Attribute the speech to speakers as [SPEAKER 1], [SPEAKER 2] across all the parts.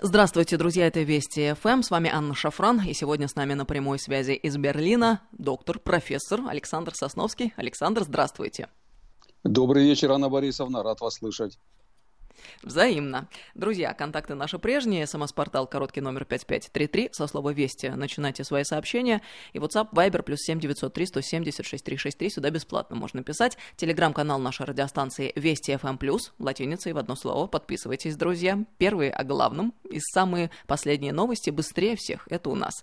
[SPEAKER 1] Здравствуйте, друзья, это Вести ФМ, с вами Анна Шафран, и сегодня с нами на прямой связи из Берлина доктор, профессор Александр Сосновский. Александр, здравствуйте.
[SPEAKER 2] Добрый вечер, Анна Борисовна, рад вас слышать.
[SPEAKER 1] Взаимно. Друзья, контакты наши прежние. СМС-портал короткий номер 5533 со слова «Вести». Начинайте свои сообщения. И WhatsApp, Viber, плюс 7903 170 6363. Сюда бесплатно можно писать. Телеграм-канал нашей радиостанции «Вести FM+,» латиницей в одно слово. Подписывайтесь, друзья. Первые о главном и самые последние новости быстрее всех. Это у нас.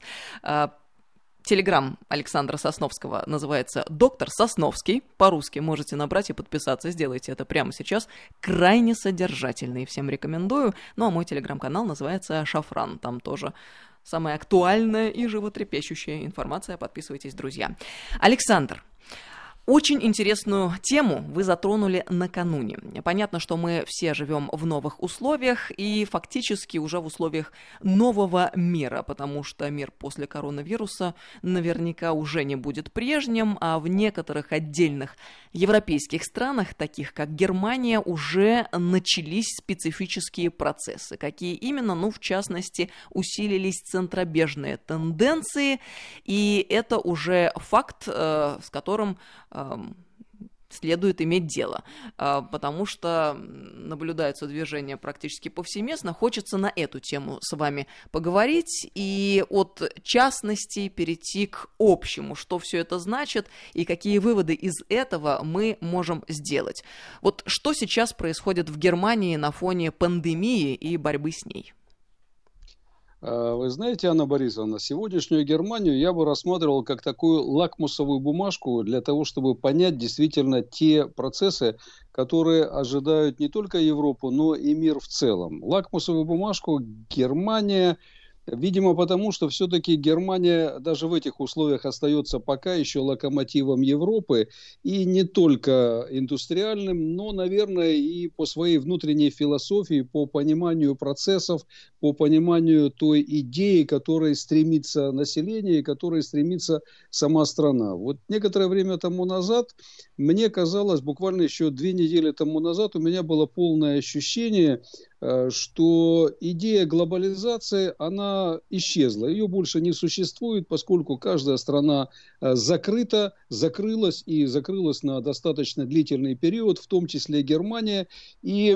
[SPEAKER 1] Телеграм Александра Сосновского называется «Доктор Сосновский». По-русски можете набрать и подписаться. Сделайте это прямо сейчас. Крайне содержательный. Всем рекомендую. Ну, а мой телеграм-канал называется «Шафран». Там тоже самая актуальная и животрепещущая информация. Подписывайтесь, друзья. Александр, очень интересную тему вы затронули накануне. Понятно, что мы все живем в новых условиях и фактически уже в условиях нового мира, потому что мир после коронавируса наверняка уже не будет прежним, а в некоторых отдельных европейских странах, таких как Германия, уже начались специфические процессы. Какие именно? Ну, в частности, усилились центробежные тенденции, и это уже факт, э, с которым следует иметь дело, а, потому что наблюдаются движения практически повсеместно. Хочется на эту тему с вами поговорить и от частности перейти к общему, что все это значит и какие выводы из этого мы можем сделать. Вот что сейчас происходит в Германии на фоне пандемии и борьбы с ней?
[SPEAKER 2] А, вы знаете, Анна Борисовна, сегодняшнюю Германию я бы рассматривал как такую лакмусовую бумажку для того, чтобы понять действительно те процессы, которые ожидают не только Европу, но и мир в целом. Лакмусовую бумажку Германия – Видимо, потому что все-таки Германия даже в этих условиях остается пока еще локомотивом Европы. И не только индустриальным, но, наверное, и по своей внутренней философии, по пониманию процессов, по пониманию той идеи, которой стремится население и которой стремится сама страна. Вот некоторое время тому назад, мне казалось, буквально еще две недели тому назад, у меня было полное ощущение, что идея глобализации, она исчезла. Ее больше не существует, поскольку каждая страна э, закрыта, закрылась и закрылась на достаточно длительный период, в том числе Германия. И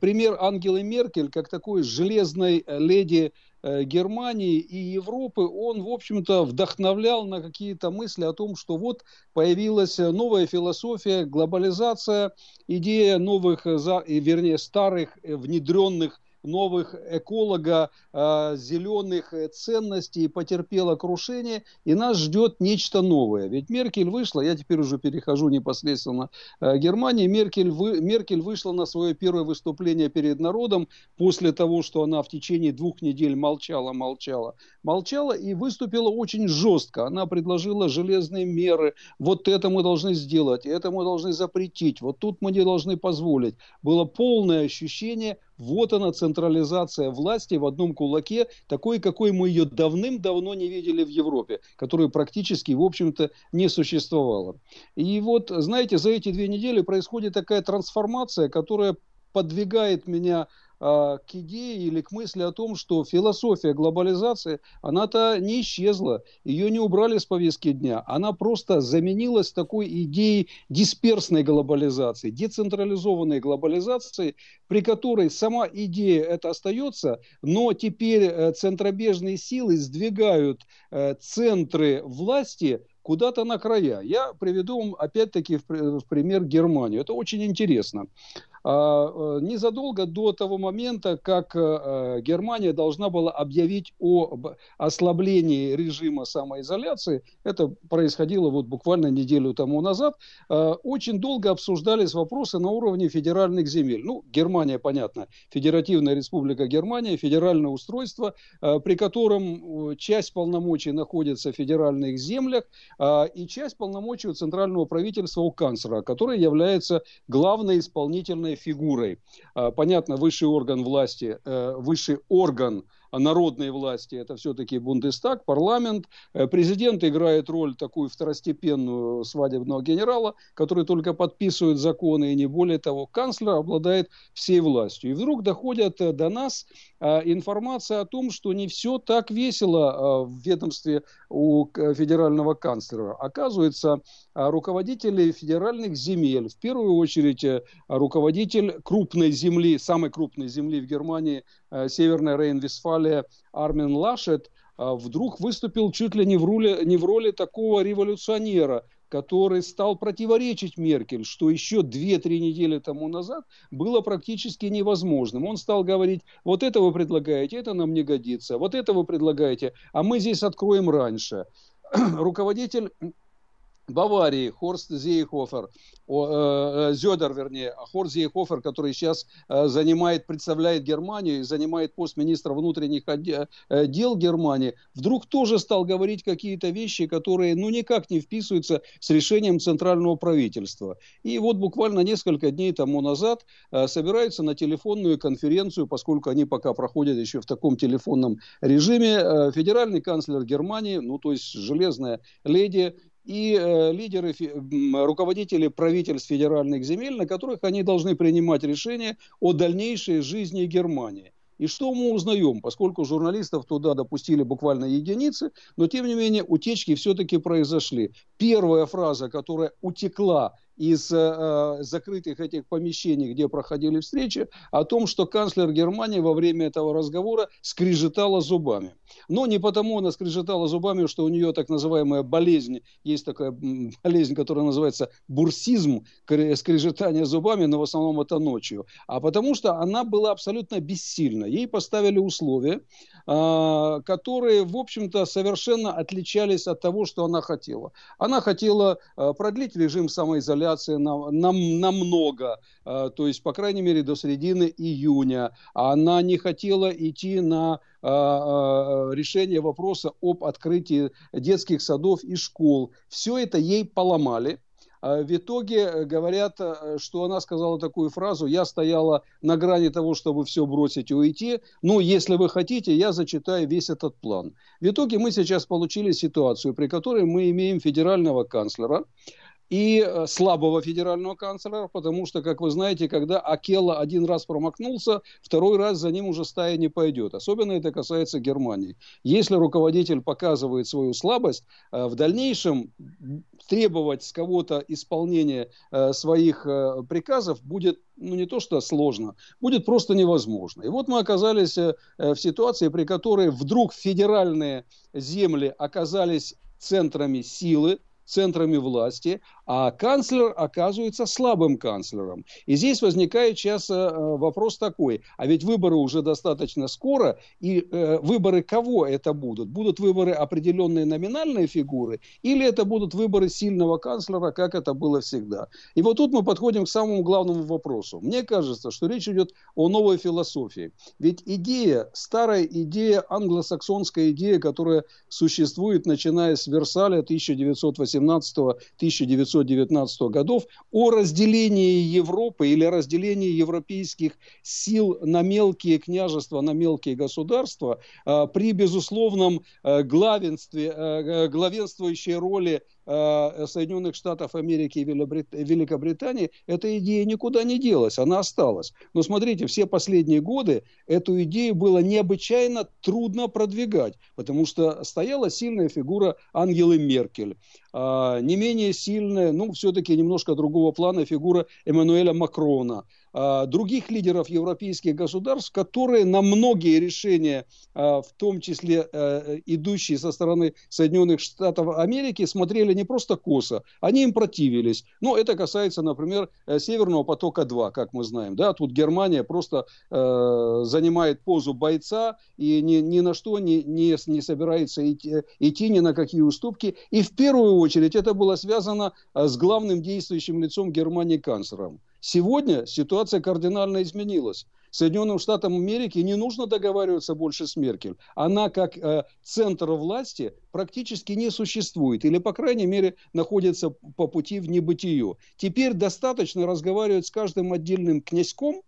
[SPEAKER 2] пример Ангелы Меркель, как такой железной леди Э, Германии и Европы, он, в общем-то, вдохновлял на какие-то мысли о том, что вот появилась новая философия, глобализация, идея новых, э, вернее, старых э, внедренных новых эколога э, зеленых ценностей потерпела крушение, и нас ждет нечто новое. Ведь Меркель вышла, я теперь уже перехожу непосредственно э, Германии, Меркель, вы, Меркель вышла на свое первое выступление перед народом после того, что она в течение двух недель молчала, молчала, молчала и выступила очень жестко. Она предложила железные меры, вот это мы должны сделать, это мы должны запретить, вот тут мы не должны позволить. Было полное ощущение вот она, централизация власти в одном кулаке, такой, какой мы ее давным-давно не видели в Европе, которая практически, в общем-то, не существовала. И вот, знаете, за эти две недели происходит такая трансформация, которая подвигает меня к идее или к мысли о том, что философия глобализации, она-то не исчезла, ее не убрали с повестки дня, она просто заменилась такой идеей дисперсной глобализации, децентрализованной глобализации, при которой сама идея это остается, но теперь э, центробежные силы сдвигают э, центры власти куда-то на края. Я приведу вам опять-таки в пример Германию. Это очень интересно. А, э, незадолго до того момента, как э, э, Германия должна была объявить о ослаблении режима самоизоляции, это происходило вот буквально неделю тому назад, очень долго обсуждались вопросы на уровне федеральных земель. Ну, Германия, понятно, Федеративная Республика Германия, федеральное устройство, при котором часть полномочий находится в федеральных землях, и часть полномочий у центрального правительства у канцлера, который является главной исполнительной фигурой. А, понятно, высший орган власти, э, высший орган народной власти, это все-таки Бундестаг, парламент. Э, президент играет роль такую второстепенную свадебного генерала, который только подписывает законы, и не более того. Канцлер обладает всей властью. И вдруг доходят э, до нас информация о том, что не все так весело в ведомстве у федерального канцлера. Оказывается, а, руководители федеральных земель, в первую очередь э, руководитель крупной земли, самой крупной земли в Германии, э, Северная Рейн-Вестфалия, Армин Лашет, вдруг выступил чуть ли не в роли, не в роли такого революционера – который стал противоречить Меркель, что еще 2-3 недели тому назад было практически невозможным. Он стал говорить, вот это вы предлагаете, это нам не годится, вот это вы предлагаете, а мы здесь откроем раньше. Руководитель Баварии Хорст Зейхофер, о, э, Зёдер, вернее, Хорст Зейхофер, который сейчас э, занимает, представляет Германию занимает пост министра внутренних э, дел Германии, вдруг тоже стал говорить какие-то вещи, которые ну никак не вписываются с решением центрального правительства. И вот буквально несколько дней тому назад э, собираются на телефонную конференцию, поскольку они пока проходят еще в таком телефонном режиме, э, федеральный канцлер Германии, ну то есть железная леди и э, лидеры, руководители правительств федеральных земель, на которых они должны принимать решения о дальнейшей жизни Германии. И что мы узнаем, поскольку журналистов туда допустили буквально единицы, но тем не менее утечки все-таки произошли. Первая фраза, которая утекла из э, закрытых этих помещений, где проходили встречи, о том, что канцлер Германии во время этого разговора скрежетала зубами. Но не потому она скрежетала зубами, что у нее так называемая болезнь, есть такая болезнь, которая называется бурсизм, скрежетание зубами, но в основном это ночью, а потому что она была абсолютно бессильна. Ей поставили условия, э, которые, в общем-то, совершенно отличались от того, что она хотела. Она хотела э, продлить режим самоизоляции, инфляция нам, нам, намного, э, то есть, по крайней мере, до середины июня. Она не хотела идти на э, э, решение вопроса об открытии детских садов и школ. Все это ей поломали. А в итоге говорят, что она сказала такую фразу, я стояла на грани того, чтобы все бросить и уйти, но если вы хотите, я зачитаю весь этот план. В итоге мы сейчас получили ситуацию, при которой мы имеем федерального канцлера, и э, слабого федерального канцлера, потому что, как вы знаете, когда Акела один раз промахнулся, второй раз за ним уже стая не пойдет. Особенно это касается Германии. Если руководитель показывает свою слабость, э, в дальнейшем требовать с кого-то исполнения э, своих приказов будет ну не то что сложно, будет просто невозможно. И вот мы оказались в ситуации, при которой вдруг федеральные земли оказались центрами силы, центрами власти, а канцлер оказывается слабым канцлером. И здесь возникает сейчас э, вопрос такой, а ведь выборы уже достаточно скоро, и э, выборы кого это будут? Будут выборы определенные номинальные фигуры, или это будут выборы сильного канцлера, как это было всегда? И вот тут мы подходим к самому главному вопросу. Мне кажется, что речь идет о новой философии. Ведь идея, старая идея, англосаксонская идея, которая существует, начиная с Версаля 1918-1919 1919 годов о разделении Европы или разделении европейских сил на мелкие княжества, на мелкие государства а, при безусловном а, главенстве, а, главенствующей роли Э, Соединенных Штатов Америки и Великобритании, эта идея никуда не делась, она осталась. Но смотрите, все последние годы эту идею было необычайно трудно продвигать, потому что стояла сильная фигура Ангелы Меркель, а, не менее сильная, ну, все-таки немножко другого плана фигура Эммануэля Макрона – других лидеров европейских государств, которые на многие решения, а, в том числе э, идущие со стороны Соединенных Штатов Америки, смотрели не просто косо, они им противились. Ну, это касается, например, э, Северного потока-2, как мы знаем. Да? Тут Германия просто э, занимает позу бойца и ни, ни на что не, не, не собирается идти, идти ни на какие уступки. И в первую очередь это было связано с главным действующим лицом Германии канцлером. Сегодня ситуация кардинально изменилась. Соединенным Штатам Америки не нужно договариваться больше с Меркель. Она как э, центр власти практически не существует. Или, по крайней мере, находится по пути в небытие. Теперь достаточно разговаривать с каждым отдельным князьком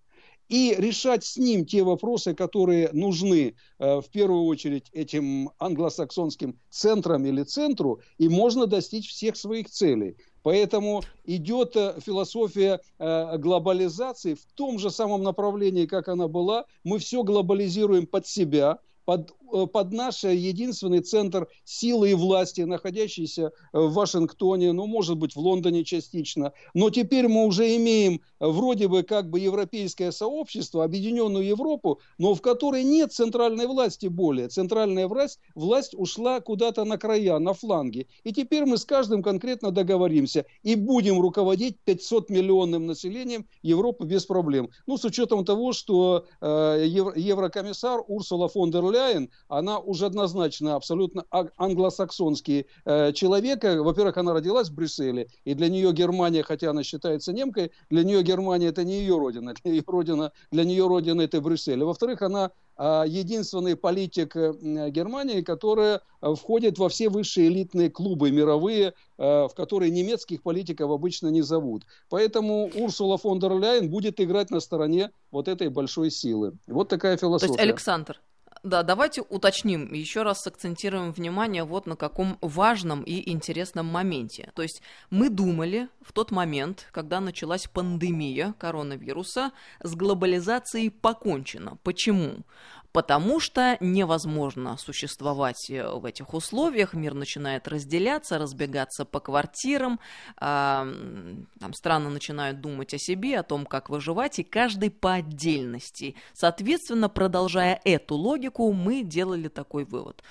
[SPEAKER 2] и решать с ним те вопросы, которые нужны в первую очередь этим англосаксонским центрам или центру, и можно достичь всех своих целей. Поэтому идет философия глобализации в том же самом направлении, как она была. Мы все глобализируем под себя, под Э, под наш единственный центр силы и власти, находящийся в Вашингтоне, ну, может быть, в Лондоне частично. Но теперь мы уже имеем вроде бы как бы европейское сообщество, объединенную Европу, но в которой нет центральной власти более. Центральная власть, власть ушла куда-то на края, на фланги. И теперь мы с каждым конкретно договоримся и будем руководить 500 миллионным населением Европы без проблем. Ну, с учетом того, что э, еврокомиссар Урсула фон дер Ляйен она уже однозначно абсолютно англосаксонский э, человек. Во-первых, она родилась в Брюсселе, и для нее Германия, хотя она считается немкой, для нее Германия это не ее родина, для ее родина, для нее родина это Брюссель. Во-вторых, она э, единственный политик э, Германии, которая э, входит во все высшие элитные клубы мировые, в которые немецких политиков обычно не зовут. Поэтому Урсула фон дер Ляйен будет играть на стороне вот этой большой силы. Вот такая философия.
[SPEAKER 1] То есть, Александр, да, давайте уточним, еще раз акцентируем внимание вот на каком важном и интересном моменте. То есть мы думали в тот момент, когда началась пандемия коронавируса, с глобализацией покончено. Почему? Потому что невозможно существовать э, в этих условиях, мир начинает разделяться, разбегаться по квартирам, э, там страны начинают думать о себе, о том, как выживать, и каждый по отдельности. Соответственно, продолжая эту логику, мы делали такой вывод.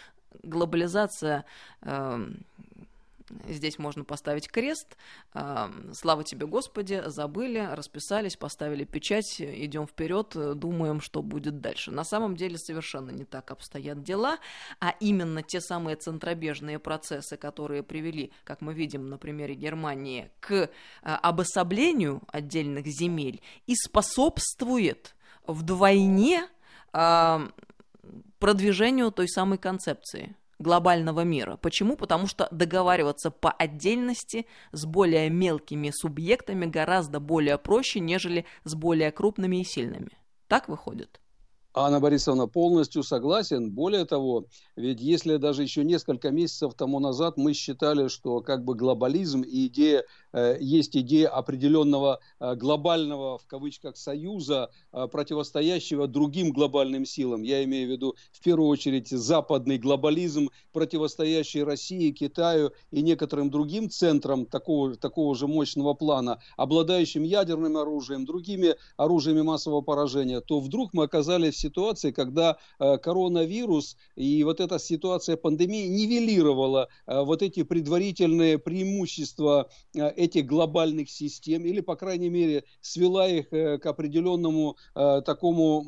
[SPEAKER 1] Глобализация э, Здесь можно поставить крест. Слава тебе, Господи, забыли, расписались, поставили печать, идем вперед, думаем, что будет дальше. На самом деле совершенно не так обстоят дела, а именно те самые центробежные процессы, которые привели, как мы видим на примере Германии, к а, обособлению отдельных земель и способствует вдвойне продвижению той самой концепции – глобального мира. Почему? Потому что договариваться по отдельности с более мелкими субъектами гораздо более проще, нежели с более крупными и сильными. Так выходит?
[SPEAKER 2] Анна Борисовна полностью согласен. Более того, ведь если даже еще несколько месяцев тому назад мы считали, что как бы глобализм и идея есть идея определенного э, глобального, в кавычках, союза, э, противостоящего другим глобальным силам. Я имею в виду, в первую очередь, западный глобализм, противостоящий России, Китаю и некоторым другим центрам такого, такого же мощного плана, обладающим ядерным оружием, другими оружиями массового поражения, то вдруг мы оказались в ситуации, когда коронавирус и вот эта ситуация пандемии нивелировала вот эти предварительные преимущества этих глобальных систем, или, по крайней мере, свела их э, к определенному э, такому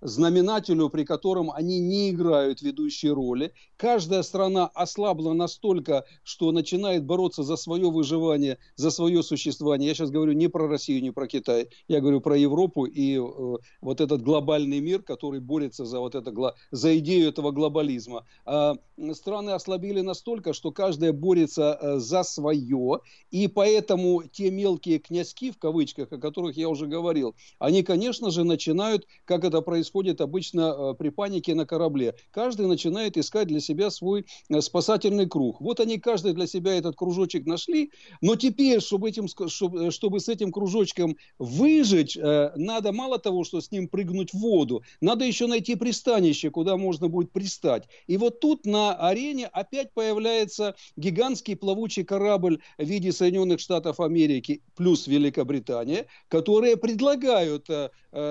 [SPEAKER 2] знаменателю, при котором они не играют ведущей роли. Каждая страна ослабла настолько, что начинает бороться за свое выживание, за свое существование. Я сейчас говорю не про Россию, не про Китай. Я говорю про Европу и э, вот этот глобальный мир, который борется за, вот это, за идею этого глобализма. А страны ослабили настолько, что каждая борется э, за свое. И поэтому те мелкие князьки, в кавычках, о которых я уже говорил, они, конечно же, начинают, как это происходит обычно э, при панике на корабле. Каждый начинает искать для себя свой э, спасательный круг. Вот они каждый для себя этот кружочек нашли, но теперь, чтобы, этим, чтобы, чтобы с этим кружочком выжить, э, надо мало того, что с ним прыгнуть в воду, надо еще найти пристанище, куда можно будет пристать. И вот тут на арене опять появляется гигантский плавучий корабль в виде Соединенных Штатов Америки плюс Великобритания, которые предлагают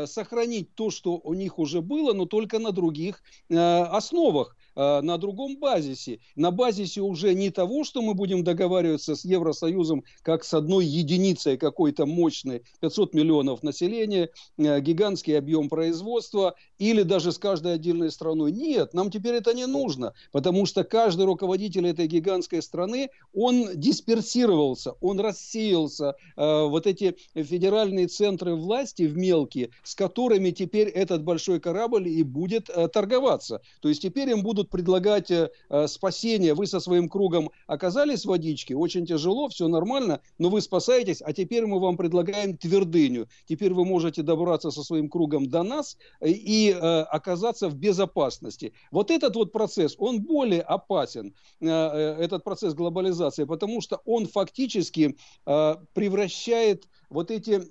[SPEAKER 2] сохранить то, что у них уже было, но только на других э, основах. Э, на другом базисе. На базисе уже не того, что мы будем договариваться с Евросоюзом как с одной единицей какой-то мощной, 500 миллионов населения, э, гигантский объем производства или даже с каждой отдельной страной. Нет, нам теперь это не нужно, потому что каждый руководитель этой гигантской страны, он дисперсировался, он рассеялся. Э, вот эти федеральные центры власти в мелкие, с которыми теперь этот большой корабль и будет торговаться. То есть теперь им будут будут предлагать э, спасение. Вы со своим кругом оказались в водичке, очень тяжело, все нормально, но вы спасаетесь, а теперь мы вам предлагаем твердыню. Теперь вы можете добраться со своим кругом до нас и оказаться в безопасности. Вот этот вот процесс, он более опасен, этот процесс глобализации, потому что он фактически превращает вот эти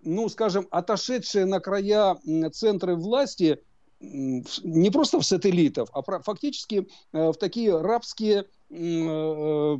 [SPEAKER 2] ну, скажем, отошедшие на края центры власти не просто в сателлитов, а фактически э, в такие рабские э,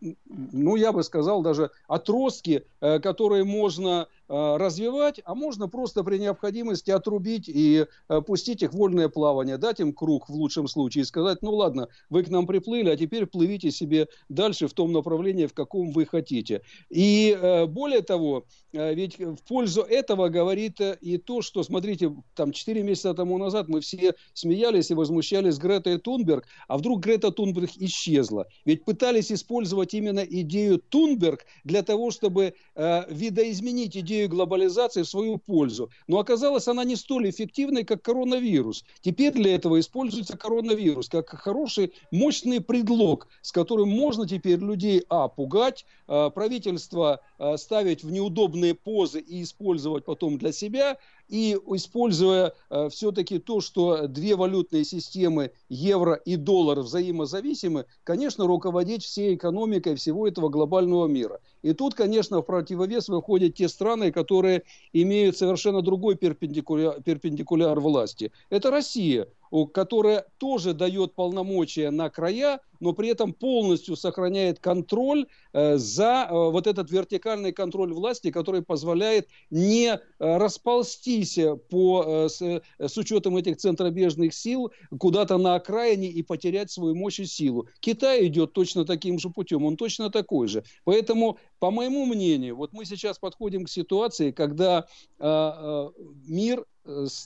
[SPEAKER 2] ну, я бы сказал, даже отростки, э, которые можно развивать, а можно просто при необходимости отрубить и э, пустить их в вольное плавание, дать им круг в лучшем случае и сказать, ну ладно, вы к нам приплыли, а теперь плывите себе дальше в том направлении, в каком вы хотите. И более того, ведь в пользу этого говорит и то, что, смотрите, там 4 месяца тому назад мы все смеялись и возмущались Гретой Тунберг, а вдруг Грета Тунберг исчезла. Ведь пытались использовать именно идею Тунберг для того, чтобы э, видоизменить идею глобализации в свою пользу. Но оказалось, она не столь эффективной, как коронавирус. Теперь для этого используется коронавирус как хороший, мощный предлог, с которым можно теперь людей, а, пугать, э, правительство э, ставить в неудобные позы и использовать потом для себя, и используя э, все-таки то, что две валютные системы евро и доллар взаимозависимы, конечно, руководить всей экономикой всего этого глобального мира. И тут, конечно, в противовес выходят те страны, которые имеют совершенно другой перпендикуляр, перпендикуляр власти. Это Россия, которая тоже дает полномочия на края, но при этом полностью сохраняет контроль э, за э, вот этот вертикальный контроль власти, который позволяет не э, расползтись по, с, с учетом этих центробежных сил куда-то на окраине и потерять свою мощь и силу. Китай идет точно таким же путем, он точно такой же. Поэтому, по моему мнению, вот мы сейчас подходим к ситуации, когда мир Э,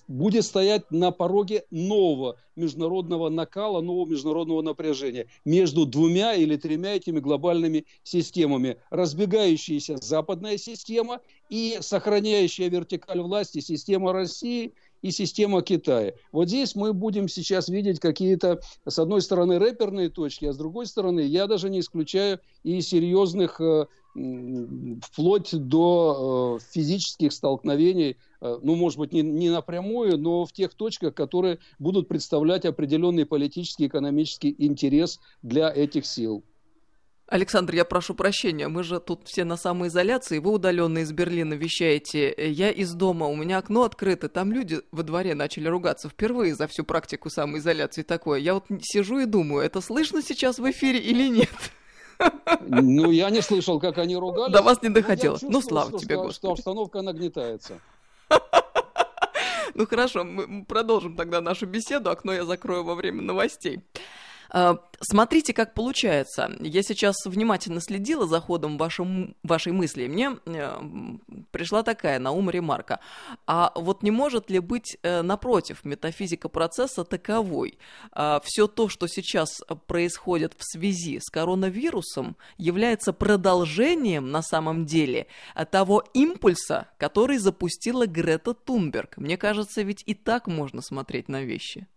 [SPEAKER 2] будет стоять на пороге нового международного накала, нового международного напряжения между двумя или тремя этими глобальными системами. Разбегающаяся западная система и сохраняющая вертикаль власти система России и система Китая. Вот здесь мы будем сейчас видеть какие-то, с одной стороны, рэперные точки, а с другой стороны, я даже не исключаю и серьезных э, вплоть до э, физических столкновений, э, ну, может быть, не, не напрямую, но в тех точках, которые будут представлять определенный политический, экономический интерес для этих сил.
[SPEAKER 1] Александр, я прошу прощения, мы же тут все на самоизоляции, вы удаленно из Берлина вещаете, я из дома, у меня окно открыто, там люди во дворе начали ругаться впервые за всю практику самоизоляции такое. Я вот сижу и думаю, это слышно сейчас в эфире или нет?
[SPEAKER 2] Ну, я не слышал, как они ругались.
[SPEAKER 1] До вас не доходило. Ну, слава тебе, Господи.
[SPEAKER 2] Что обстановка нагнетается.
[SPEAKER 1] Ну хорошо, мы продолжим тогда нашу беседу. Окно я закрою во время новостей. А, смотрите, как получается. Я сейчас внимательно следила за ходом вашим, вашей мысли. Мне э, пришла такая на ум ремарка. А вот не может ли быть, э, напротив, метафизика процесса таковой? А, Все то, что сейчас происходит в связи с коронавирусом, является продолжением на самом деле того импульса, который запустила Грета Тунберг. Мне кажется, ведь и так можно смотреть на вещи.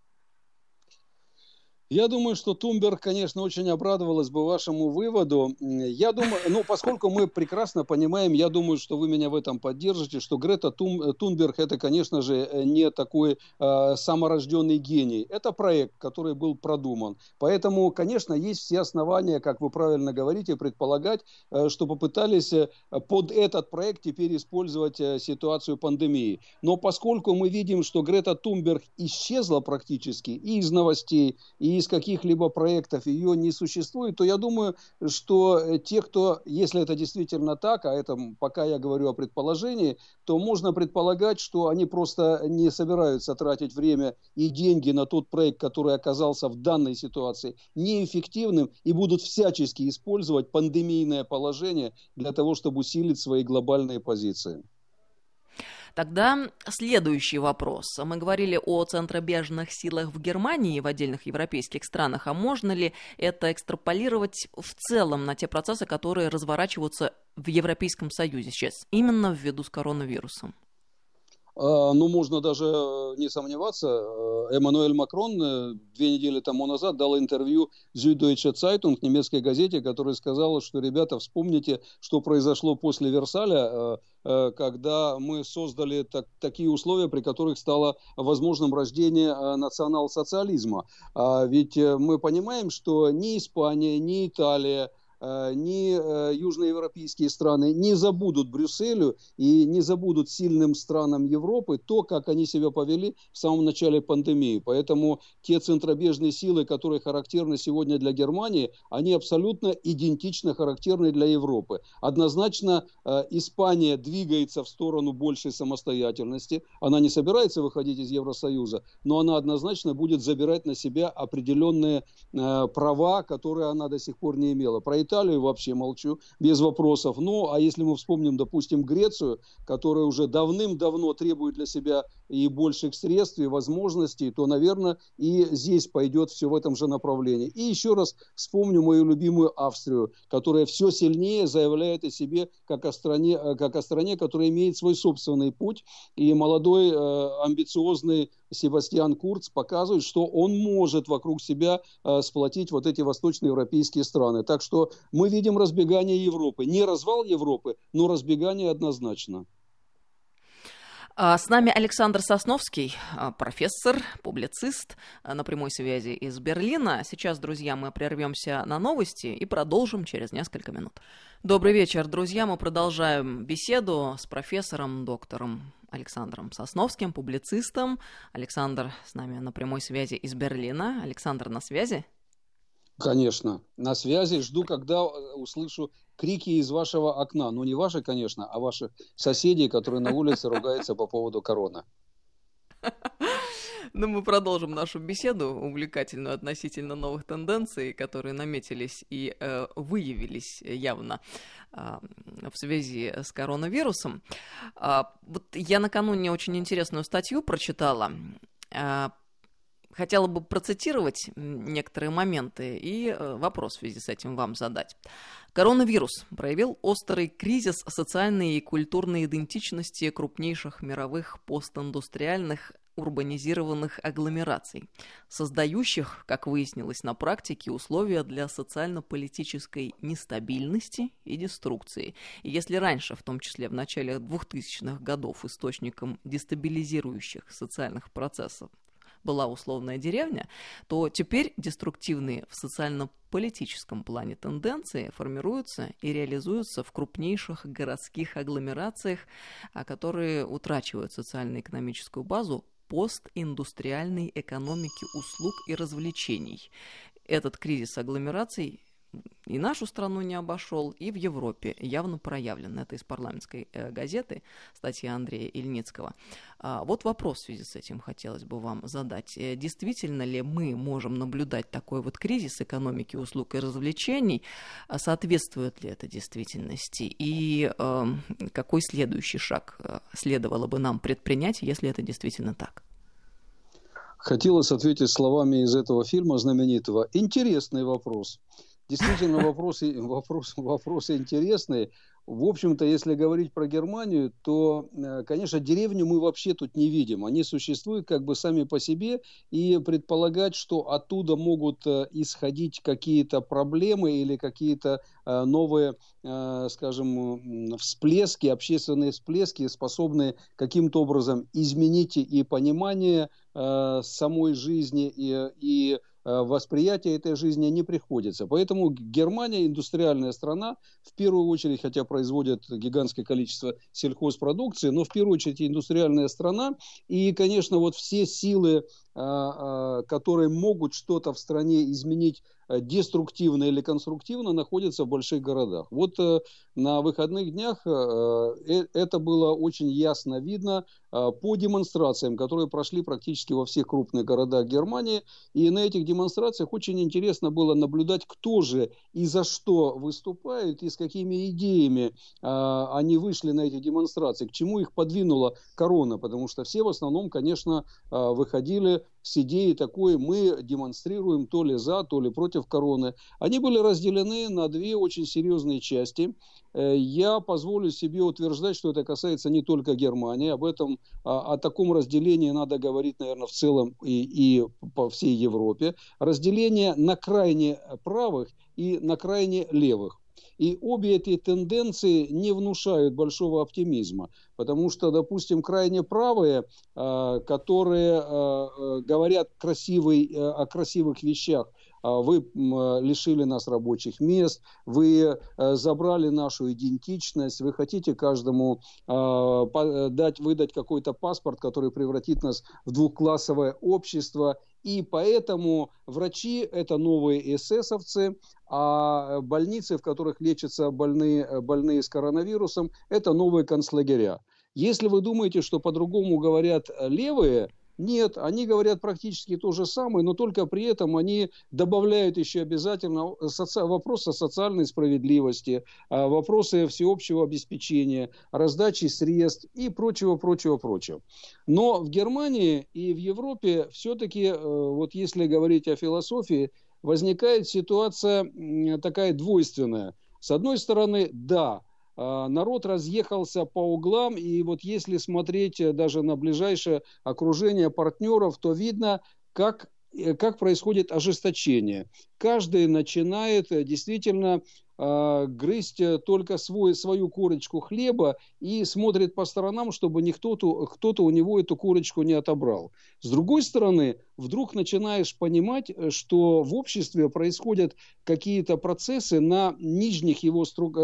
[SPEAKER 2] Я думаю, что Тумберг, конечно, очень обрадовалась бы вашему выводу. Я думаю, ну, поскольку мы прекрасно понимаем, я думаю, что вы меня в этом поддержите, что Грета Тум, Тунберг это, конечно же, не такой э, саморожденный гений. Это проект, который был продуман. Поэтому, конечно, есть все основания, как вы правильно говорите, предполагать, э, что попытались э, под этот проект теперь использовать э, ситуацию пандемии. Но поскольку мы видим, что Грета Тунберг исчезла практически и из новостей, и из каких-либо проектов ее не существует, то я думаю, что э, те, кто, если это действительно так, а это пока я говорю о предположении, то можно предполагать, что они просто не собираются тратить время и деньги на тот проект, который оказался в данной ситуации неэффективным и будут всячески использовать пандемийное положение для того, чтобы усилить свои глобальные позиции.
[SPEAKER 1] Тогда следующий вопрос. Мы говорили о центробежных силах в Германии и в отдельных европейских странах. А можно ли это экстраполировать в целом на те процессы, которые разворачиваются в Европейском Союзе сейчас, именно ввиду с коронавирусом?
[SPEAKER 2] А, ну, можно даже э, не сомневаться. Э, Эммануэль Макрон э, две недели тому назад дал интервью Süddeutsche Zeitung, немецкой газете, которая сказала, что, ребята, вспомните, что произошло после Версаля, когда мы создали так, такие условия, при которых стало возможным рождение национал-социализма. А ведь мы понимаем, что ни Испания, ни Италия, ни э, южноевропейские страны не забудут Брюсселю и не забудут сильным странам Европы то, как они себя повели в самом начале пандемии. Поэтому те центробежные силы, которые характерны сегодня для Германии, они абсолютно идентично характерны для Европы. Однозначно э, Испания двигается в сторону большей самостоятельности. Она не собирается выходить из Евросоюза, но она однозначно будет забирать на себя определенные права, которые она до сих пор не имела. Про Италию вообще молчу, без вопросов. Ну, а если мы вспомним, допустим, Грецию, которая уже давным-давно требует для себя и больших средств, и возможностей, то, наверное, и здесь пойдет все в этом же направлении. И еще раз вспомню мою любимую Австрию, которая все сильнее заявляет о себе как о стране, э, как о стране которая имеет свой собственный путь. И молодой, э, амбициозный Себастьян Курц показывает, что он может вокруг себя э, сплотить вот эти восточноевропейские страны. Так что мы видим разбегание Европы. Не развал Европы, но разбегание однозначно.
[SPEAKER 1] А, с нами Александр Сосновский, а, профессор, публицист а, на прямой связи из Берлина. Сейчас, друзья, мы прервемся на новости и продолжим через несколько минут. Добрый вечер, друзья. Мы продолжаем беседу с профессором, доктором Александром Сосновским, публицистом. Александр с нами на прямой связи из Берлина. Александр, на связи?
[SPEAKER 2] Конечно, на связи. Жду, когда э, услышу крики из вашего окна. Ну, не ваши, конечно, а ваши соседи, которые на улице ругаются по поводу короны.
[SPEAKER 1] Ну, мы продолжим нашу беседу, увлекательную относительно новых тенденций, которые наметились и э, выявились явно э, в связи с коронавирусом. Э, вот я накануне очень интересную статью прочитала э, хотела бы процитировать некоторые моменты и э, вопрос в связи с этим вам задать. Коронавирус проявил острый кризис социальной и культурной идентичности крупнейших мировых постиндустриальных урбанизированных агломераций, создающих, как выяснилось на практике, условия для социально-политической нестабильности и деструкции. И если раньше, в том числе в начале 2000-х годов, источником дестабилизирующих социальных процессов была условная деревня, то теперь деструктивные в социально-политическом плане тенденции формируются и реализуются в крупнейших городских агломерациях, а которые утрачивают социально-экономическую базу постиндустриальной экономики услуг и развлечений. Этот кризис агломераций и нашу страну не обошел, и в Европе явно проявлен. Это из парламентской э, газеты статья Андрея Ильницкого. А, вот вопрос в связи с этим хотелось бы вам задать. Э, действительно ли мы можем наблюдать такой вот кризис экономики услуг и развлечений? А соответствует ли это действительности? И э, какой следующий шаг э, следовало бы нам предпринять, если это действительно так?
[SPEAKER 2] Хотелось ответить словами из этого фильма знаменитого. Интересный вопрос. Действительно, вопросы, вопросы, вопросы интересные. В общем-то, если говорить про Германию, то, э, конечно, деревню мы вообще тут не видим. Они существуют как бы сами по себе, и предполагать, что оттуда могут э, исходить какие-то проблемы или какие-то э, новые, скажем, всплески, общественные всплески, способные каким-то образом изменить и понимание самой жизни и, и восприятие этой жизни не приходится. Поэтому Германия индустриальная страна, в первую очередь, хотя производит гигантское количество сельхозпродукции, но в первую очередь индустриальная страна. И, конечно, вот все силы, которые могут что-то в стране изменить Э, деструктивно или конструктивно находятся в больших городах. Вот э, на выходных днях э, это было очень ясно видно по демонстрациям, которые прошли практически во всех крупных городах Германии. И на этих демонстрациях очень интересно было наблюдать, кто же и за что выступает, и с какими идеями они вышли на эти демонстрации, к чему их подвинула корона, потому что все в основном, конечно, выходили с идеей такой мы демонстрируем то ли за, то ли против короны. Они были разделены на две очень серьезные части. Э, я позволю себе утверждать, что это касается не только Германии. Об этом, о, о таком разделении надо говорить, наверное, в целом и, и по всей Европе. Разделение на крайне правых и на крайне левых. И обе эти тенденции не внушают большого оптимизма, потому что, допустим, крайне правые, а, которые а, а, говорят красивый, о красивых вещах, вы лишили нас рабочих мест, вы забрали нашу идентичность, вы хотите каждому дать, выдать какой-то паспорт, который превратит нас в двухклассовое общество, и поэтому врачи – это новые эсэсовцы, а больницы, в которых лечатся больные, больные с коронавирусом, это новые концлагеря. Если вы думаете, что по-другому говорят левые, нет, они говорят практически то же самое, но только при этом они добавляют еще обязательно соци... вопросы социальной справедливости, а, вопросы всеобщего обеспечения, раздачи средств и прочего, прочего, прочего. Но в Германии и в Европе все-таки, э, вот если говорить о философии, возникает ситуация такая двойственная. С одной стороны, да, народ разъехался по углам, и вот если смотреть э, даже на ближайшее окружение партнеров, то видно, как как происходит ожесточение. Каждый начинает э, действительно э, грызть только свой, свою корочку хлеба и смотрит по сторонам, чтобы никто-то кто-то у него эту корочку не отобрал. С другой стороны, вдруг начинаешь понимать, что в обществе происходят какие-то процессы на нижних его,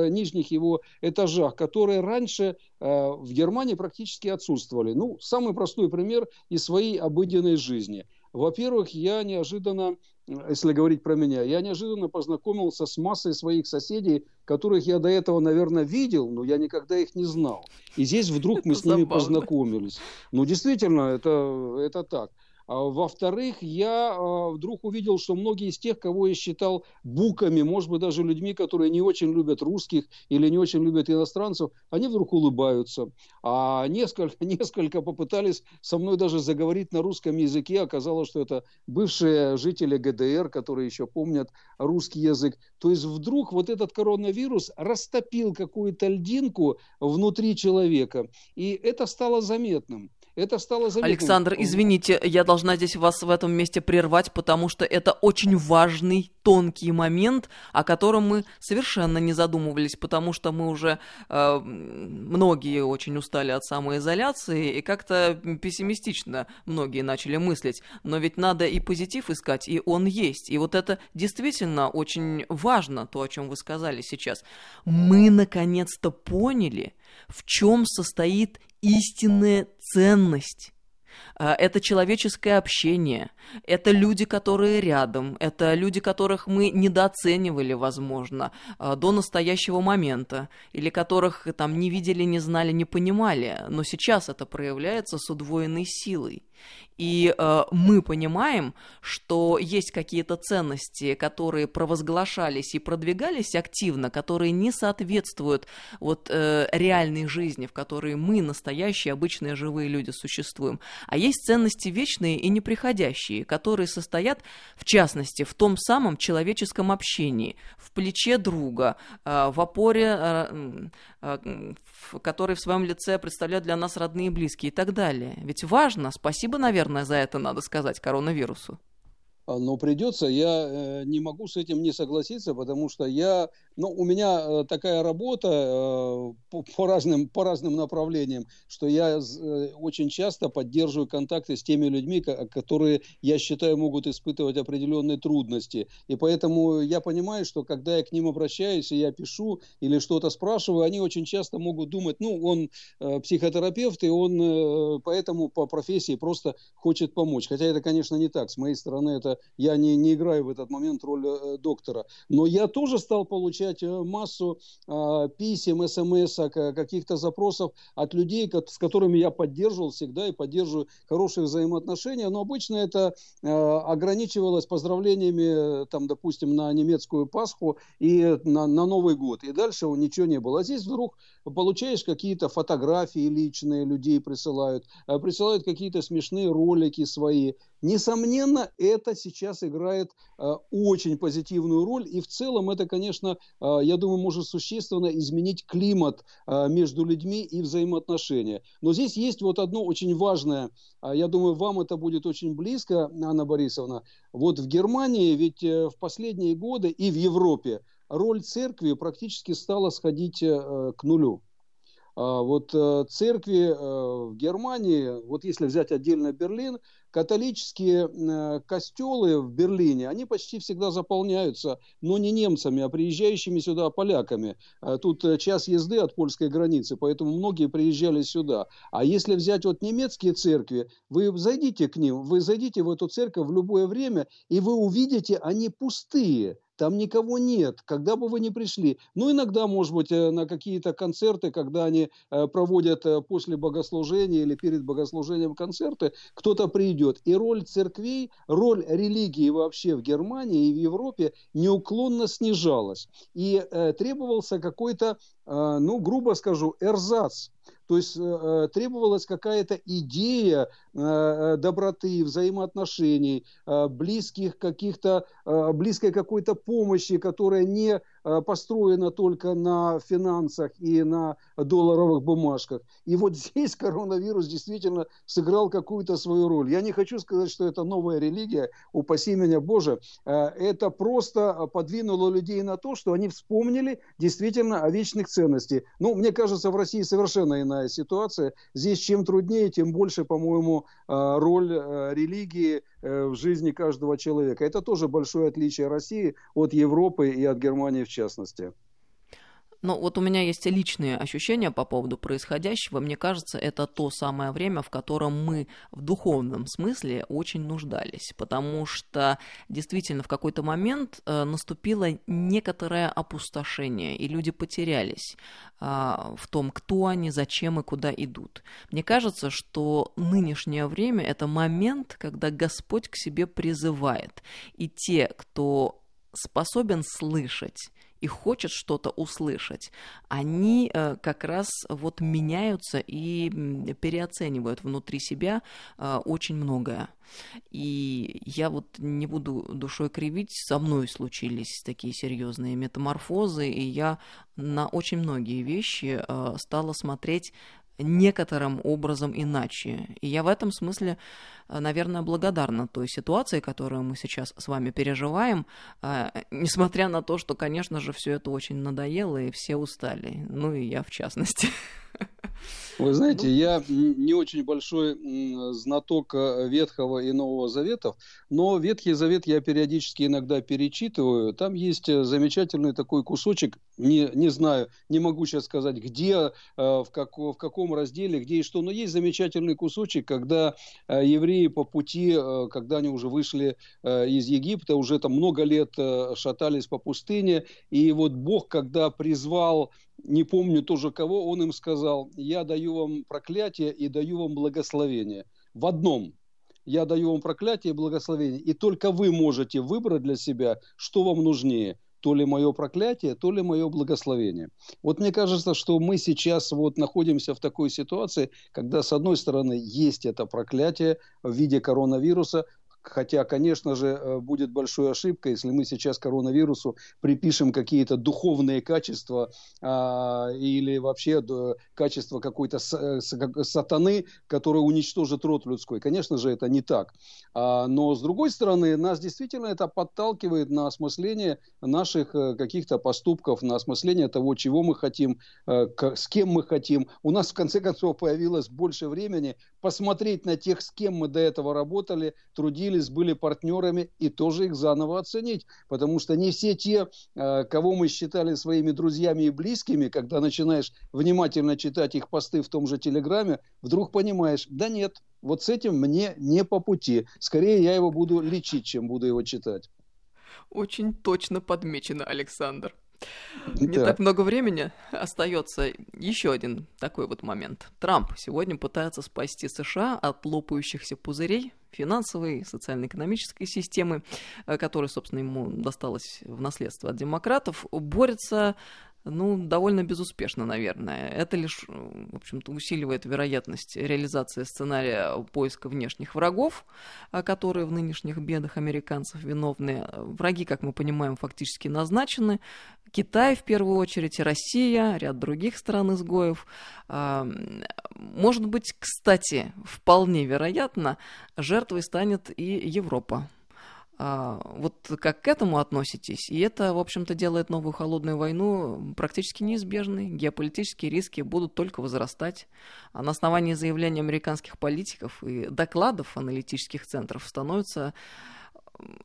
[SPEAKER 2] нижних его этажах, которые раньше э, в Германии практически отсутствовали. Ну, самый простой пример из своей обыденной жизни – во-первых, я неожиданно, если говорить про меня, я неожиданно познакомился с массой своих соседей, которых я до этого, наверное, видел, но я никогда их не знал. И здесь вдруг мы с ними познакомились. Ну, действительно, это, это так. А, во-вторых, я а, вдруг увидел, что многие из тех, кого я считал буками, может быть, даже людьми, которые не очень любят русских или не очень любят иностранцев, они вдруг улыбаются. А несколько, несколько попытались со мной даже заговорить на русском языке. Оказалось, что это бывшие жители ГДР, которые еще помнят русский язык. То есть вдруг вот этот коронавирус растопил какую-то льдинку внутри человека. И это стало заметным это стало заметным.
[SPEAKER 1] Александр, извините, я должна здесь вас в этом месте прервать, потому что это очень важный, тонкий момент, о котором мы совершенно не задумывались, потому что мы уже э, многие очень устали от самоизоляции и как-то пессимистично многие начали мыслить. Но ведь надо и позитив искать, и он есть. И вот это действительно очень важно, то, о чем вы сказали сейчас. Мы наконец-то поняли, в чем состоит истинная ценность. А, это человеческое общение, это люди, которые рядом, это люди, которых мы недооценивали, возможно, а, до настоящего момента, или которых там не видели, не знали, не понимали, но сейчас это проявляется с удвоенной силой. И э, мы понимаем, что есть какие-то ценности, которые провозглашались и продвигались активно, которые не соответствуют вот э, реальной жизни, в которой мы, настоящие обычные живые люди, существуем. А есть ценности вечные и неприходящие, которые состоят, в частности, в том самом человеческом общении, в плече друга, э, в опоре, э, э, который в своем лице представляют для нас родные и близкие и так далее. Ведь важно, спасибо, наверное, за это надо сказать коронавирусу.
[SPEAKER 2] А, но придется, я э, не могу с этим не согласиться, потому что я, ну, у меня э, такая работа э, по, по, разным, по разным направлениям, что я очень часто поддерживаю контакты с теми людьми, которые, я считаю, могут испытывать определенные трудности. И поэтому я понимаю, что когда я к ним обращаюсь, и я пишу или что-то спрашиваю, они очень часто могут думать, ну, он психотерапевт, и он поэтому по профессии просто хочет помочь. Хотя это, конечно, не так. С моей стороны это я не, не играю в этот момент роль э, доктора. Но я тоже стал получать э, массу э, писем, смс, каких-то запросов от людей, с которыми я поддерживал всегда и поддерживаю хорошие взаимоотношения. Но обычно это э, ограничивалось поздравлениями, там, допустим, на немецкую Пасху и на, на Новый год. И дальше ничего не было. А здесь вдруг получаешь какие-то фотографии личные, людей присылают, э, присылают какие-то смешные ролики свои. Несомненно, это сейчас играет э, очень позитивную роль, и в целом это, конечно, э, я думаю, может существенно изменить климат между людьми и взаимоотношения. Но здесь есть вот одно очень важное, я думаю, вам это будет очень близко, Анна Борисовна. Вот в Германии ведь в последние годы и в Европе роль церкви практически стала сходить э, к нулю. А, вот э, церкви э, в Германии, вот если взять отдельно Берлин, католические костелы в Берлине, они почти всегда заполняются, но не немцами, а приезжающими сюда поляками. Тут час езды от польской границы, поэтому многие приезжали сюда. А если взять вот немецкие церкви, вы зайдите к ним, вы зайдите в эту церковь в любое время, и вы увидите, они пустые там никого нет, когда бы вы ни пришли. Ну, иногда, может быть, э, на какие-то концерты, когда они э, проводят э, после богослужения или перед богослужением концерты, кто-то придет. И роль церквей, роль религии вообще в Германии и в Европе неуклонно снижалась. И требовался какой-то, ну, грубо скажу, эрзац то есть э, требовалась какая-то идея э, доброты, взаимоотношений, э, близких каких-то, э, близкой какой-то помощи, которая не Э, построена только на финансах и на долларовых бумажках. И вот здесь коронавирус действительно сыграл какую-то свою роль. Я не хочу сказать, что это новая религия, упаси меня Боже. Э, это просто подвинуло людей на то, что они вспомнили действительно о вечных ценностях. Ну, мне кажется, в России совершенно иная ситуация. Здесь чем труднее, тем больше, по-моему, э, роль религии в жизни каждого человека. Это тоже большое отличие России от Европы и от Германии в частности.
[SPEAKER 1] Ну, вот у меня есть личные ощущения по поводу происходящего. Мне кажется, это то самое время, в котором мы в духовном смысле очень нуждались, потому что действительно в какой-то момент э, наступило некоторое опустошение, и люди потерялись э, в том, кто они, зачем и куда идут. Мне кажется, что нынешнее время это момент, когда Господь к себе призывает, и те, кто способен слышать и хочет что-то услышать, они э, как раз вот меняются и переоценивают внутри себя э, очень многое. И я вот не буду душой кривить, со мной случились такие серьезные метаморфозы, и я на очень многие вещи э, стала смотреть некоторым образом иначе. И я в этом смысле, э, наверное, благодарна той ситуации, которую мы сейчас с вами переживаем, э, несмотря на то, что, конечно же, все это очень надоело, и все устали. Ну и я в частности.
[SPEAKER 2] Вы знаете, ну... я не очень большой знаток э, Ветхого и Нового Заветов, но Ветхий Завет я периодически иногда перечитываю. Там есть э, замечательный такой кусочек, не, не знаю, не могу сейчас сказать, где, э, в, как, в каком разделе, где и что, но есть замечательный кусочек, когда евреи по пути, когда они уже вышли из Египта, уже там много лет шатались по пустыне, и вот Бог, когда призвал не помню тоже кого, он им сказал, я даю вам проклятие и даю вам благословение. В одном. Я даю вам проклятие и благословение. И только вы можете выбрать для себя, что вам нужнее. То ли мое проклятие, то ли мое благословение. Вот мне кажется, что мы сейчас вот находимся в такой ситуации, когда с одной стороны есть это проклятие в виде коронавируса, Хотя, конечно же, э, будет большой ошибкой, если мы сейчас коронавирусу припишем какие-то духовные качества а, или вообще да, качество какой-то э, сатаны, который уничтожит род людской. Конечно же, это не так. А, но, с другой стороны, нас действительно это подталкивает на осмысление наших э, каких-то поступков, на осмысление того, чего мы хотим, с кем мы хотим. У нас, в конце концов, появилось больше времени посмотреть на тех, с кем мы до этого работали, трудились, были партнерами, и тоже их заново оценить. Потому что не все те, э, кого мы считали своими друзьями и близкими, когда начинаешь внимательно читать их посты в том же Телеграме, вдруг понимаешь, да нет, вот с этим мне не по пути. Скорее я его буду лечить, чем буду его читать.
[SPEAKER 1] Очень точно подмечено, Александр. Не так много времени остается. Еще один такой вот момент. Трамп сегодня пытается спасти США от лопающихся пузырей финансовой, социально-экономической системы, э, которая, собственно, ему досталась в наследство от демократов, борется ну, довольно безуспешно, наверное. Это лишь, в общем-то, усиливает вероятность реализации сценария поиска внешних врагов, а, которые в нынешних бедах американцев виновны. Враги, как мы понимаем, фактически назначены. Китай, в первую очередь, и Россия, ряд других стран-изгоев. А, может быть, кстати, вполне вероятно, жертвой станет и Европа. А, вот как к этому относитесь? И это, в общем-то, делает новую холодную войну практически неизбежной. Геополитические риски будут только возрастать. А на основании заявлений американских политиков и докладов аналитических центров становится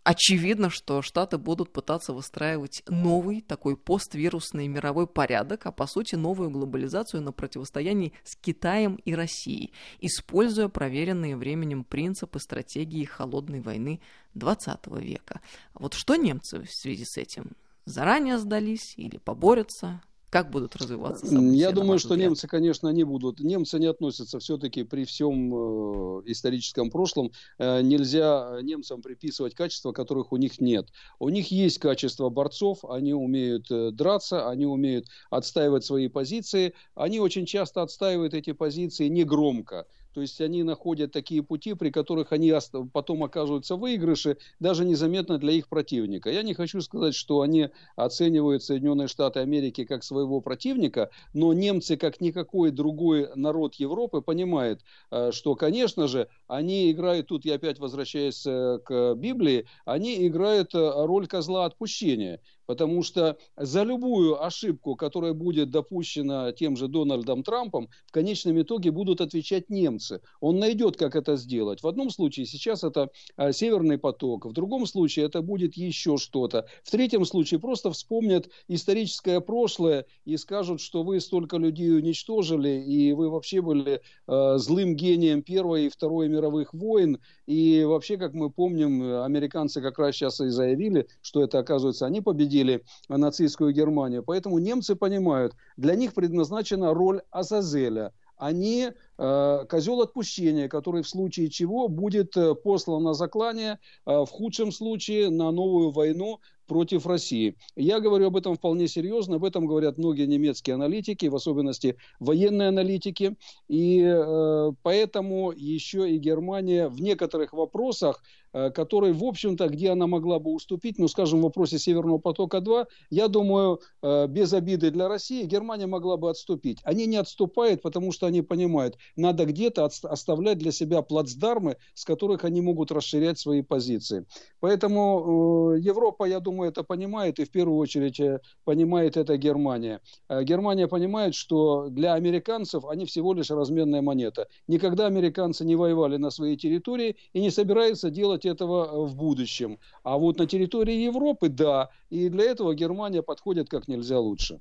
[SPEAKER 1] очевидно, что Штаты будут пытаться выстраивать новый такой поствирусный мировой порядок, а по сути новую глобализацию на противостоянии с Китаем и Россией, используя проверенные временем принципы стратегии холодной войны XX века. Вот что немцы в связи с этим? Заранее сдались или поборются? Как будут развиваться
[SPEAKER 2] события? Я думаю, что немцы, конечно, не будут. Немцы не относятся все-таки при всем э, историческом прошлом. Э, нельзя немцам приписывать качества, которых у них нет. У них есть качество борцов, они умеют э, драться, они умеют отстаивать свои позиции. Они очень часто отстаивают эти позиции негромко. То есть они находят такие пути, при которых они потом оказываются в выигрыше, даже незаметно для их противника. Я не хочу сказать, что они оценивают Соединенные Штаты Америки как своего противника, но немцы, как никакой другой народ Европы, понимают, э, что, конечно же, они играют, тут я опять возвращаюсь э, к Библии, они играют э, роль козла отпущения. Потому что за любую ошибку, которая будет допущена тем же Дональдом Трампом, в конечном итоге будут отвечать немцы. Он найдет, как это сделать. В одном случае сейчас это а, Северный поток, в другом случае это будет еще что-то. В третьем случае просто вспомнят историческое прошлое и скажут, что вы столько людей уничтожили, и вы вообще были э, злым гением Первой и Второй мировых войн. И вообще, как мы помним, американцы как раз сейчас и заявили, что это, оказывается, они победили победили нацистскую Германию. Поэтому немцы понимают, для них предназначена роль Азазеля. Они э, козел отпущения, который в случае чего будет э, послан на заклание, э, в худшем случае на новую войну против России. Я говорю об этом вполне серьезно, об этом говорят многие немецкие аналитики, в особенности военные аналитики. И э, поэтому еще и Германия в некоторых вопросах, э, которые, в общем-то, где она могла бы уступить, ну, скажем, в вопросе Северного потока-2, я думаю, э, без обиды для России, Германия могла бы отступить. Они не отступают, потому что они понимают, надо где-то оставлять для себя плацдармы, с которых они могут расширять свои позиции. Поэтому э, Европа, я думаю, это понимает, и в первую очередь понимает это Германия. Германия понимает, что для американцев они всего лишь разменная монета. Никогда американцы не воевали на своей территории и не собираются делать этого э, в будущем. А вот на территории Европы, да, и для этого Германия подходит как нельзя лучше.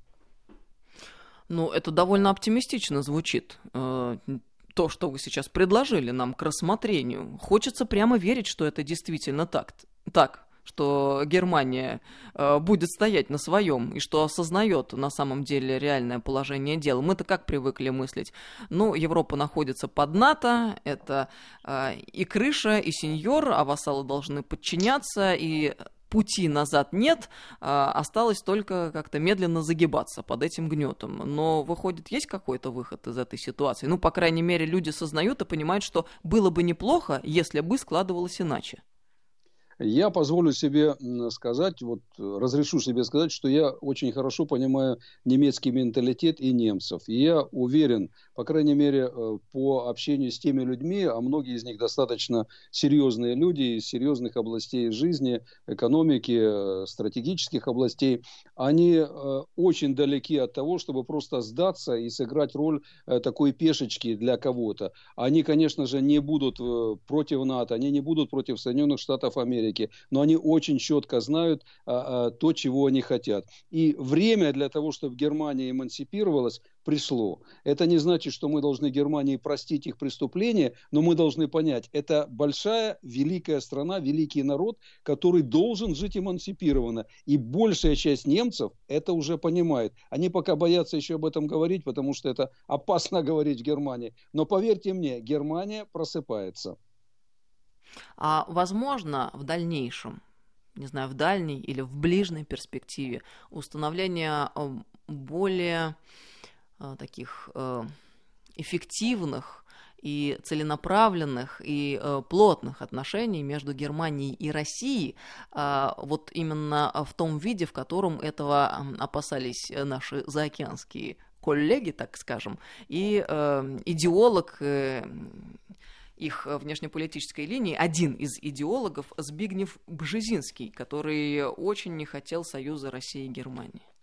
[SPEAKER 1] Ну, это довольно оптимистично звучит то, что вы сейчас предложили нам к рассмотрению. Хочется прямо верить, что это действительно так. Так, что Германия э, будет стоять на своем и что осознает на самом деле реальное положение дел. Мы-то как привыкли мыслить? Ну, Европа находится под НАТО, это э, и крыша, и сеньор, а вассалы должны подчиняться, и пути назад нет, а осталось только как-то медленно загибаться под этим гнетом. Но выходит, есть какой-то выход из этой ситуации? Ну, по крайней мере, люди сознают и понимают, что было бы неплохо, если бы складывалось иначе.
[SPEAKER 2] Я позволю себе сказать, вот разрешу себе сказать, что я очень хорошо понимаю немецкий менталитет и немцев. И я уверен, по крайней мере, э, по общению с теми людьми, а многие из них достаточно серьезные люди из серьезных областей жизни, экономики, э, стратегических областей, они э, очень далеки от того, чтобы просто сдаться и сыграть роль такой пешечки для кого-то. Они, конечно же, не будут против НАТО, они не будут против Соединенных Штатов Америки но они очень четко знают то, чего они хотят. И время для того, чтобы Германия эмансипировалась, пришло. Это не значит, что мы должны Германии простить их преступления, но мы должны понять, это большая, великая страна, великий народ, который должен жить эмансипированно. И большая часть немцев это уже понимает. Они пока боятся еще об этом говорить, потому что это опасно говорить в Германии. Но поверьте мне, Германия просыпается.
[SPEAKER 1] А возможно, в дальнейшем не знаю, в дальней или в ближней перспективе установление более таких эффективных и целенаправленных и э, плотных отношений между Германией и Россией, э, вот именно в том виде, в котором этого опасались наши заокеанские коллеги, так скажем, и э, идеолог э, их внешнеполитической линии, один из идеологов, Збигнев Бжезинский, который очень не хотел союза России и Германии.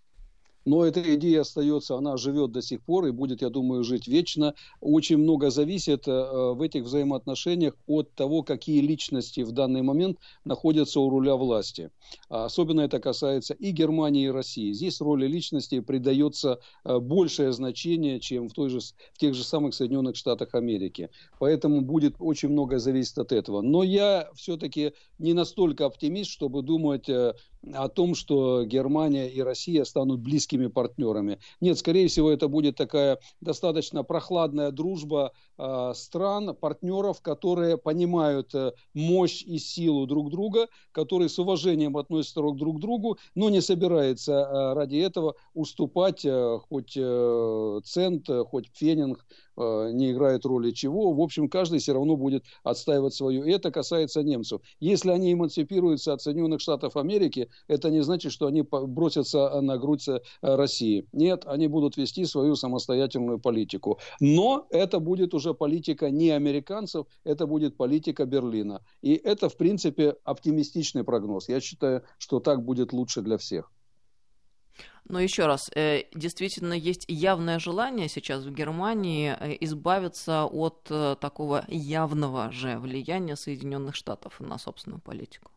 [SPEAKER 2] Но эта идея остается, она живет до сих пор и будет, я думаю, жить вечно. Очень много зависит э, в этих взаимоотношениях от того, какие личности в данный момент находятся у руля власти. А особенно это касается и Германии, и России. Здесь роли личности придается э, большее значение, чем в, той же, в тех же самых Соединенных Штатах Америки. Поэтому будет очень много зависеть от этого. Но я все-таки не настолько оптимист, чтобы думать э, о том, что Германия и Россия станут близкими партнерами. Нет, скорее всего, это будет такая достаточно прохладная дружба э, стран, партнеров, которые понимают э, мощь и силу друг друга, которые с уважением относятся друг к другу, но не собирается э, ради этого уступать э, хоть э, цент, хоть фенинг не играет роли чего. В общем, каждый все равно будет отстаивать свою. И это касается немцев. Если они эмансипируются от Соединенных Штатов Америки, это не значит, что они бросятся на грудь э, России. Нет, они будут вести свою самостоятельную политику. Но это будет уже политика не американцев, это будет политика Берлина. И это, в принципе, оптимистичный прогноз. Я считаю, что так будет лучше для всех.
[SPEAKER 1] Но еще раз, э, действительно есть явное желание сейчас в Германии э, избавиться от э, такого явного же влияния Соединенных Штатов на собственную политику.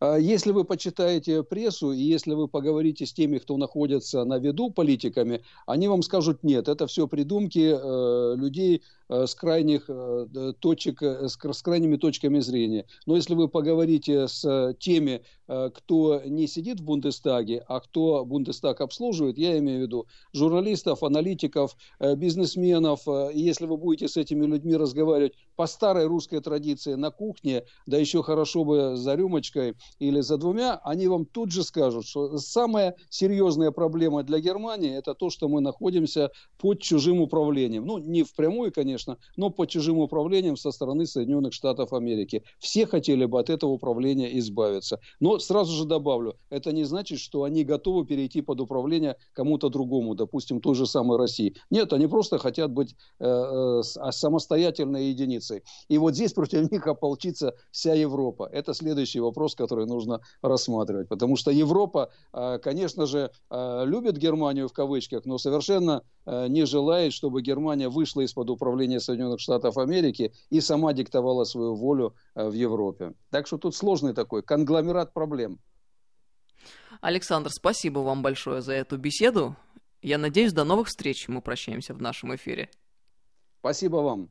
[SPEAKER 2] А если вы почитаете прессу, и если вы поговорите с теми, кто находится на виду политиками, они вам скажут, нет, это все придумки э, людей с крайних э, точек, э, с, крайними точками зрения. Но если вы поговорите с теми, э, кто не сидит в Бундестаге, а кто Бундестаг обслуживает, я имею в виду журналистов, аналитиков, э, бизнесменов, э, если вы будете с этими людьми разговаривать по старой русской традиции на кухне, да еще хорошо бы за рюмочкой, или за двумя, они вам тут же скажут, что самая серьезная проблема для Германии это то, что мы находимся под чужим управлением. Ну, не впрямую, конечно, но под чужим управлением со стороны Соединенных Штатов Америки. Все хотели бы от этого управления избавиться. Но сразу же добавлю, это не значит, что они готовы перейти под управление кому-то другому, допустим, той же самой России. Нет, они просто хотят быть э, э, самостоятельной единицей. И вот здесь против них ополчится вся Европа. Это следующий вопрос, который нужно рассматривать. Потому что Европа, а, конечно же, а, любит Германию в кавычках, но совершенно а, не желает, чтобы Германия вышла из-под управления Соединенных Штатов Америки и сама диктовала свою волю в Европе. Так что тут сложный такой конгломерат проблем.
[SPEAKER 1] Александр, спасибо вам большое за эту беседу. Я надеюсь, до новых встреч. Мы прощаемся в нашем эфире.
[SPEAKER 2] Спасибо вам.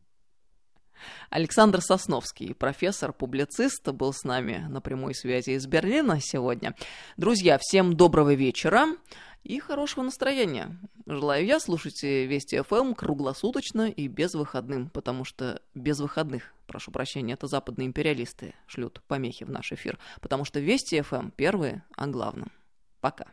[SPEAKER 1] Александр Сосновский, профессор, публицист, был с нами на прямой связи из Берлина сегодня. Друзья, всем доброго вечера и хорошего настроения. Желаю я, слушайте Вести ФМ эм круглосуточно и без выходным, потому что без выходных, прошу прощения, это западные империалисты шлют помехи в наш эфир, потому что Вести ФМ эм первые о главном. Пока.